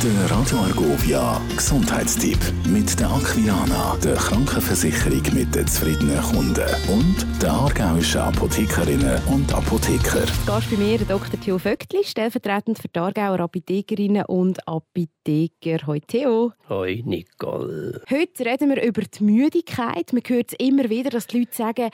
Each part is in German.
Der Radio Argovia Gesundheitstipp mit der Aquilana, der Krankenversicherung mit den zufriedenen Kunden und der aargauischen Apothekerinnen und Apotheker. Gast bei mir Dr. Theo Vöckli, stellvertretend für die Aargauer Apothekerinnen und Apotheker. Hoi Theo. Hoi Nicole. Heute reden wir über die Müdigkeit. Man hört es immer wieder, dass die Leute sagen,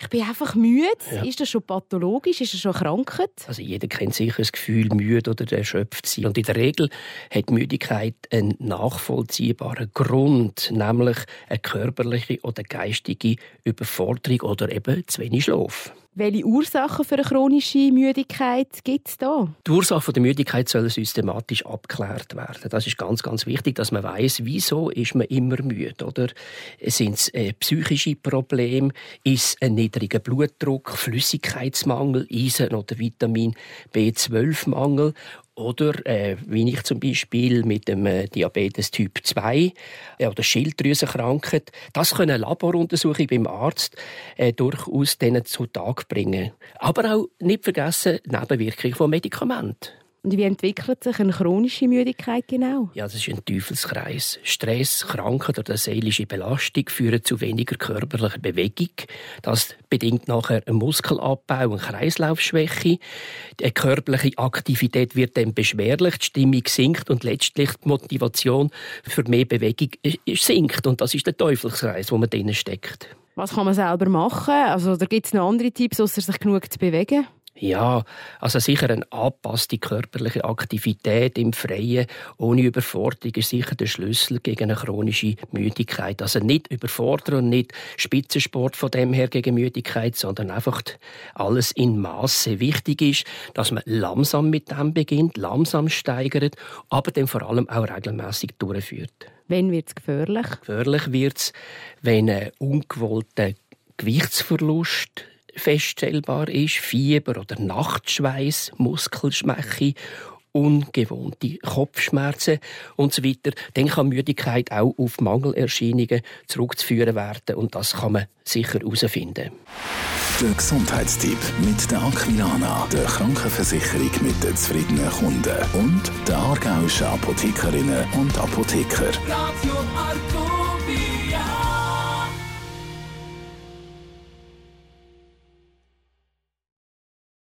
ich bin einfach müde. Ja. Ist das schon pathologisch? Ist das schon Krankheit? Also jeder kennt sicher das Gefühl, müde oder erschöpft zu sein. Und in der Regel hat Müdigkeit einen nachvollziehbaren Grund, nämlich eine körperliche oder geistige Überforderung oder eben zu wenig Schlaf. Welche Ursachen für eine chronische Müdigkeit gibt es da? Die Ursachen der Müdigkeit sollen systematisch abgeklärt werden. Das ist ganz, ganz wichtig, dass man weiß, wieso ist man immer müde, oder? Sind es äh, psychische Probleme? Ist ein niedriger Blutdruck, Flüssigkeitsmangel, Eisen- oder Vitamin B12-Mangel? Oder äh, wie ich zum Beispiel mit dem äh, Diabetes Typ 2 äh, oder Schilddrüsenkrankheit. Das können Laboruntersuchungen beim Arzt äh, durchaus denen zutage bringen. Aber auch nicht vergessen Nebenwirkungen von Medikamenten. Und wie entwickelt sich eine chronische Müdigkeit genau? Ja, das ist ein Teufelskreis. Stress, Krankheit oder seelische Belastung führen zu weniger körperlicher Bewegung. Das bedingt nachher einen Muskelabbau und Kreislaufschwäche. Die körperliche Aktivität wird dann beschwerlich, die Stimmung sinkt und letztlich die Motivation für mehr Bewegung sinkt. Und das ist der Teufelskreis, wo man drinnen steckt. Was kann man selber machen? Also, da gibt es noch andere Tipps, außer sich genug zu bewegen? Ja, also sicher eine angepasste körperliche Aktivität im Freien ohne Überforderung ist sicher der Schlüssel gegen eine chronische Müdigkeit. Also nicht überfordern und nicht Spitzensport von dem her gegen Müdigkeit, sondern einfach alles in Maße. Wichtig ist, dass man langsam mit dem beginnt, langsam steigert, aber dann vor allem auch regelmäßig durchführt. Wann wird es gefährlich? Gefährlich wird es, wenn ein ungewollter Gewichtsverlust feststellbar ist, Fieber oder Nachtschweiß, Muskelschwäche, ungewohnte Kopfschmerzen und so weiter, dann kann Müdigkeit auch auf Mangelerscheinungen zurückzuführen werden und das kann man sicher herausfinden. Der Gesundheitstipp mit der Aquilana, der Krankenversicherung mit den zufriedenen Kunden und der aargauischen Apothekerinnen und Apotheker. Radio Argovia.